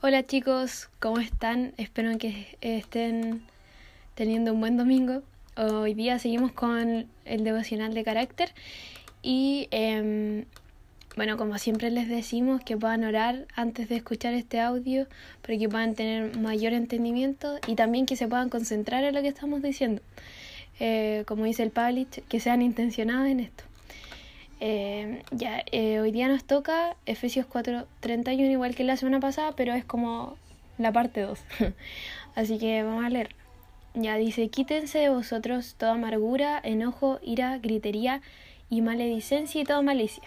Hola chicos, ¿cómo están? Espero que estén teniendo un buen domingo. Hoy día seguimos con el devocional de carácter y em, bueno, como siempre les decimos que puedan orar antes de escuchar este audio para que puedan tener mayor entendimiento y también que se puedan concentrar en lo que estamos diciendo. Eh, como dice el Pavlich, que sean intencionados en esto. Eh, ya, eh, hoy día nos toca Efesios 4:31, igual que la semana pasada, pero es como la parte 2. Así que vamos a leer. Ya dice, quítense de vosotros toda amargura, enojo, ira, gritería y maledicencia y toda malicia.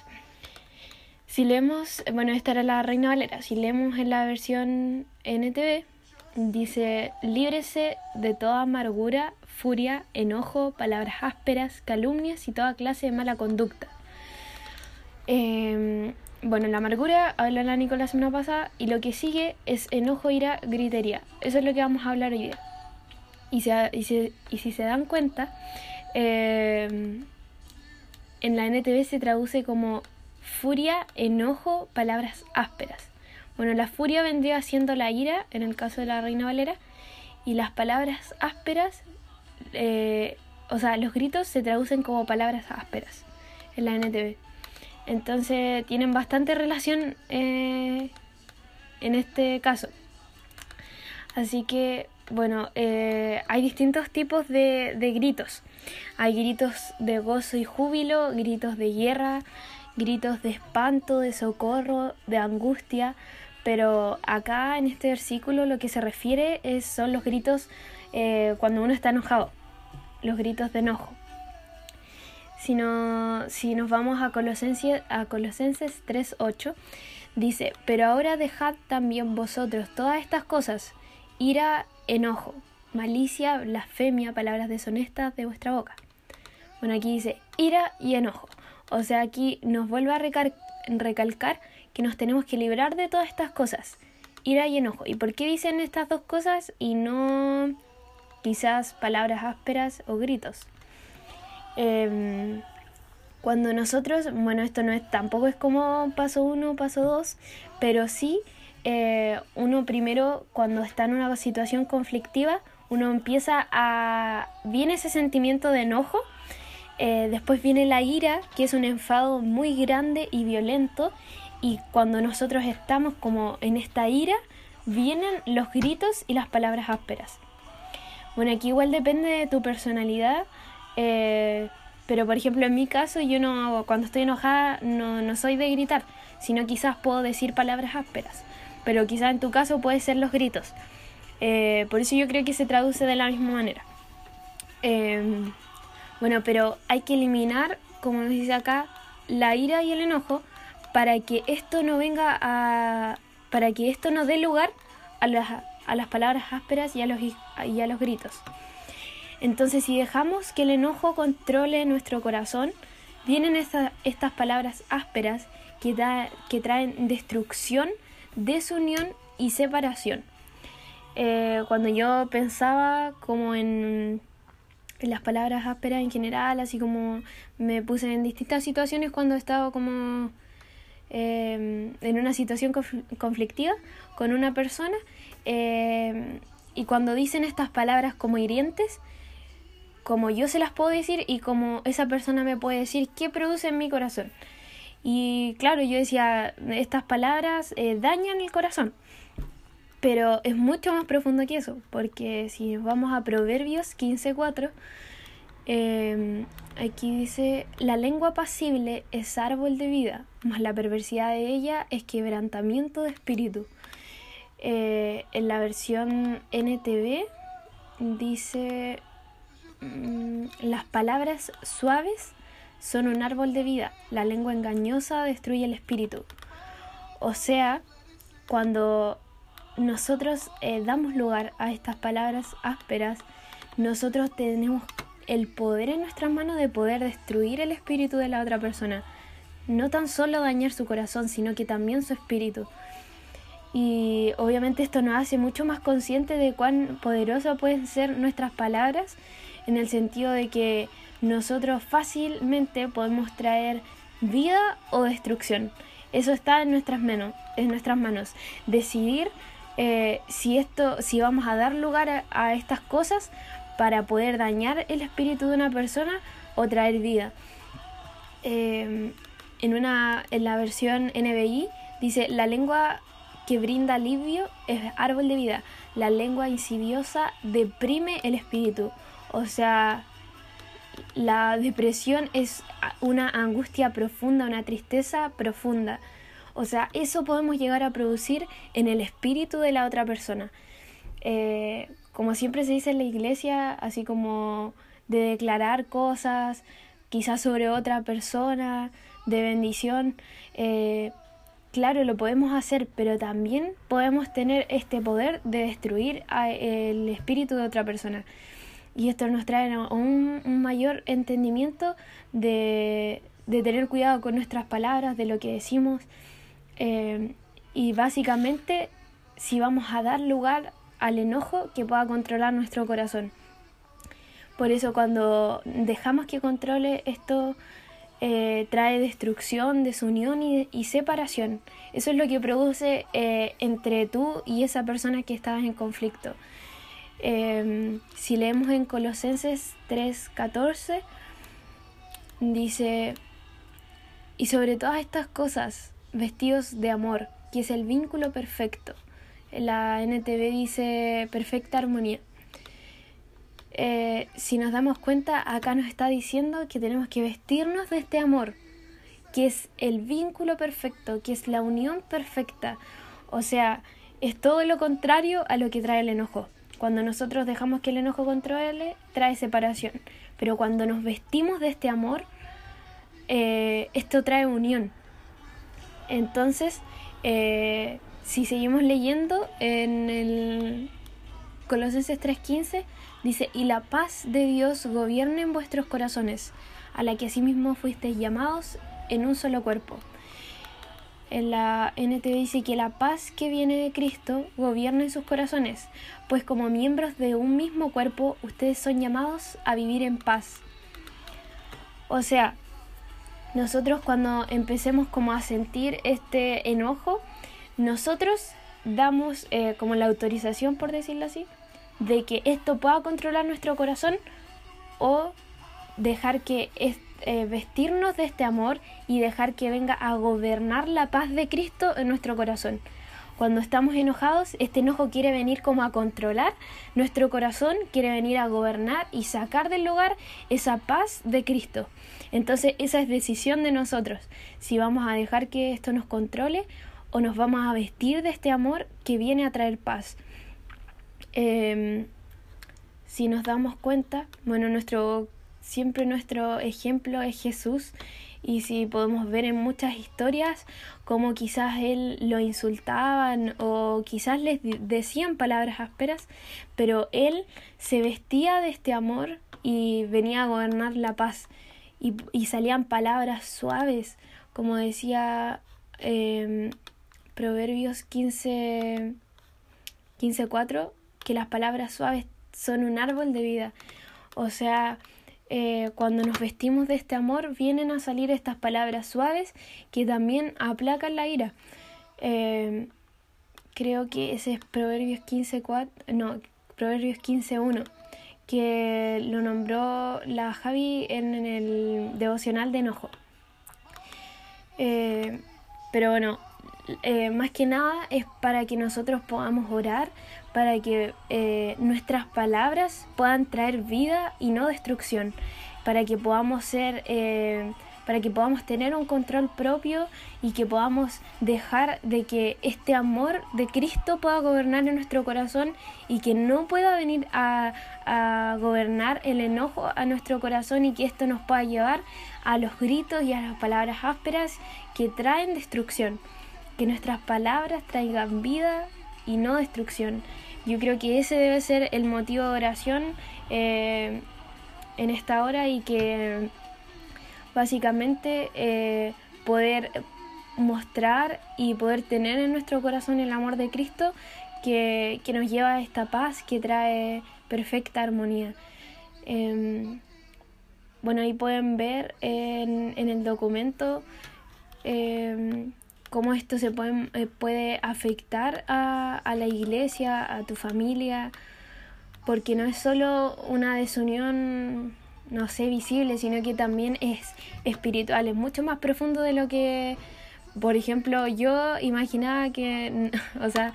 Si leemos, bueno, esta era la Reina Valera, si leemos en la versión NTV, dice, líbrese de toda amargura, furia, enojo, palabras ásperas, calumnias y toda clase de mala conducta Em, bueno, la amargura habla la Nicolás la semana pasada y lo que sigue es enojo, ira, gritería. Eso es lo que vamos a hablar hoy día. Y, si se dan cuenta, em, en la NTV se traduce como furia, enojo, palabras ásperas. Bueno, la furia vendría siendo la ira, en el caso de la Reina Valera, y las palabras ásperas, eh, o sea, los gritos se traducen como palabras ásperas en la NTV. Entonces tienen bastante relación eh, en este caso. Así que, bueno, eh, hay distintos tipos de, de, gritos. Hay gritos de gozo y júbilo, gritos de guerra, gritos de espanto, de socorro, de angustia. Pero acá en este versículo lo que se refiere es, son los gritos eh, cuando uno está enojado, los gritos de enojo. Si, si nos vamos a Colosenses, a Colosenses 3.8, dice, pero ahora dejad también vosotros todas estas cosas, ira, enojo, malicia, blasfemia, palabras deshonestas de vuestra boca. Bueno, aquí dice ira y enojo. O sea, aquí nos vuelve a recalcar que nos tenemos que librar de todas estas cosas, ira y enojo. ¿Y por qué dicen estas dos cosas y no quizás palabras ásperas o gritos? Em, cuando nosotros, bueno, esto no es tampoco es como paso uno, paso dos, pero sí eh, uno primero cuando está en una situación conflictiva, uno empieza a... viene ese sentimiento de enojo, eh, después viene la ira, que es un enfado muy grande y violento, y cuando nosotros estamos como en esta ira, vienen los gritos y las palabras ásperas. Bueno, aquí igual depende de tu personalidad, eh, pero por ejemplo en mi caso yo no cuando estoy enojada no, no soy de gritar, sino quizás puedo decir palabras ásperas. Pero quizás en tu caso puede ser los gritos. Eh, por eso yo creo que se traduce de la misma manera. Em, bueno, pero hay que eliminar, como nos dice acá, la ira y el enojo para que esto no venga a. para que esto no dé lugar a las, a las palabras ásperas y a los, y a los gritos. Entonces si dejamos que el enojo controle nuestro corazón, vienen estas palabras ásperas que, traen destrucción, desunión y separación. Eh, cuando yo pensaba como en, las palabras ásperas en general, así como me puse en distintas situaciones cuando estaba como em, en una situación conflictiva con una persona, em, y cuando dicen estas palabras como hirientes, como yo se las puedo decir y como esa persona me puede decir qué produce en mi corazón. Y claro, yo decía, estas palabras eh, dañan el corazón. Pero es mucho más profundo que eso, porque si vamos a Proverbios 15.4, eh, aquí dice, la lengua pasible es árbol de vida, mas la perversidad de ella es quebrantamiento de espíritu. Eh, en la versión NTV dice, Mm, las palabras suaves son un árbol de vida, la lengua engañosa destruye el espíritu. O sea, cuando nosotros eh, damos lugar a estas palabras ásperas, nosotros tenemos el poder en nuestras manos de poder destruir el espíritu de la otra persona. No tan solo dañar su corazón, sino que también su espíritu. Y obviamente esto nos hace mucho más consciente de cuán poderosas pueden ser nuestras palabras en el sentido de que nosotros fácilmente podemos traer vida o destrucción. Eso está en nuestras manos, en nuestras manos. Decidir eh, si esto, si vamos a dar lugar a, estas cosas para poder dañar el espíritu de una persona o traer vida. Eh, en una, en la versión NBI dice la lengua que brinda alivio es árbol de vida. La lengua insidiosa deprime el espíritu. O sea, la depresión es una angustia profunda, una tristeza profunda. O sea, eso podemos llegar a producir en el espíritu de la otra persona. Eh, como siempre se dice en la iglesia, así como de declarar cosas, quizás sobre otra persona, de bendición. Eh, claro, lo podemos hacer, pero también podemos tener este poder de destruir el espíritu de otra persona. Y esto nos trae un, un mayor entendimiento de, de, tener cuidado con nuestras palabras, de lo que decimos. Eh, y básicamente, si vamos a dar lugar al enojo que pueda controlar nuestro corazón. Por eso cuando dejamos que controle esto eh, trae destrucción, desunión y, y, separación. Eso es lo que produce eh, entre tú y esa persona que estabas en conflicto. Em, si leemos en Colosenses 3:14, dice, y sobre todas estas cosas, vestidos de amor, que es el vínculo perfecto. La NTV dice perfecta armonía. Eh, si nos damos cuenta, acá nos está diciendo que tenemos que vestirnos de este amor, que es el vínculo perfecto, que es la unión perfecta. O sea, es todo lo contrario a lo que trae el enojo. Cuando nosotros dejamos que el enojo controle, trae separación. Pero cuando nos vestimos de este amor, eh, esto trae unión. Entonces, eh, si seguimos leyendo en el Colosenses 3:15, Dice, y la paz de Dios gobierne en vuestros corazones, a la que asimismo fuisteis llamados en un solo cuerpo. En la NT dice que la paz que viene de Cristo gobierna en sus corazones, pues como miembros de un mismo cuerpo ustedes son llamados a vivir en paz. O sea, nosotros cuando empecemos como a sentir este enojo, nosotros damos eh, como la autorización, por decirlo así, de que esto pueda controlar nuestro corazón o dejar que eh, vestirnos de este amor y dejar que venga a gobernar la paz de Cristo en nuestro corazón. Cuando estamos enojados, este enojo quiere venir como a controlar nuestro corazón, quiere venir a gobernar y sacar del lugar esa paz de Cristo. Entonces esa es decisión de nosotros, si vamos a dejar que esto nos controle o nos vamos a vestir de este amor que viene a traer paz. Em, si nos damos cuenta, bueno, nuestro siempre nuestro ejemplo es Jesús y si podemos ver en muchas historias como quizás él lo insultaban o quizás les decían palabras ásperas, pero él se vestía de este amor y venía a gobernar la paz y, y salían palabras suaves, como decía eh, Proverbios 15, 15.4, que las palabras suaves son un árbol de vida. O sea, eh, cuando nos vestimos de este amor, vienen a salir estas palabras suaves que también aplacan la ira. Eh, creo que ese es Proverbios 15.4, no, Proverbios 15.1, que lo nombró la Javi en, el devocional de enojo. Eh, pero bueno, más que nada es para que nosotros podamos orar para que eh, nuestras palabras puedan traer vida y no destrucción, para que podamos ser, eh, para que podamos tener un control propio y que podamos dejar de que este amor de Cristo pueda gobernar en nuestro corazón y que no pueda venir a, a gobernar el enojo a nuestro corazón y que esto nos pueda llevar a los gritos y a las palabras ásperas que traen destrucción. Que nuestras palabras traigan vida y no destrucción. Yo creo que ese debe ser el motivo de oración eh, en esta hora y que básicamente eh, poder mostrar y poder tener en nuestro corazón el amor de Cristo que, nos lleva a esta paz que trae perfecta armonía. Em, bueno, ahí pueden ver en, en el documento em, cómo esto se puede, eh, puede afectar a, a la iglesia, a tu familia, porque no es solo una desunión, no sé, visible, sino que también es espiritual, es mucho más profundo de lo que, por ejemplo, yo imaginaba que, o sea,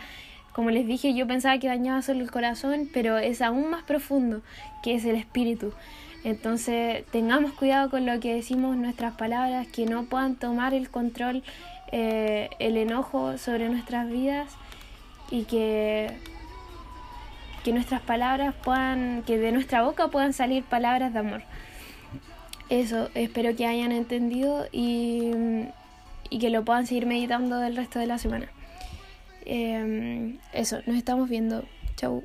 como les dije, yo pensaba que dañaba solo el corazón, pero es aún más profundo, que es el espíritu. Entonces, tengamos cuidado con lo que decimos, nuestras palabras, que no puedan tomar el control, eh, el enojo sobre nuestras vidas y que que nuestras palabras puedan, que de nuestra boca puedan salir palabras de amor. Eso, espero que hayan entendido y, y que lo puedan seguir meditando el resto de la semana. Em, eso, nos estamos viendo. Chau.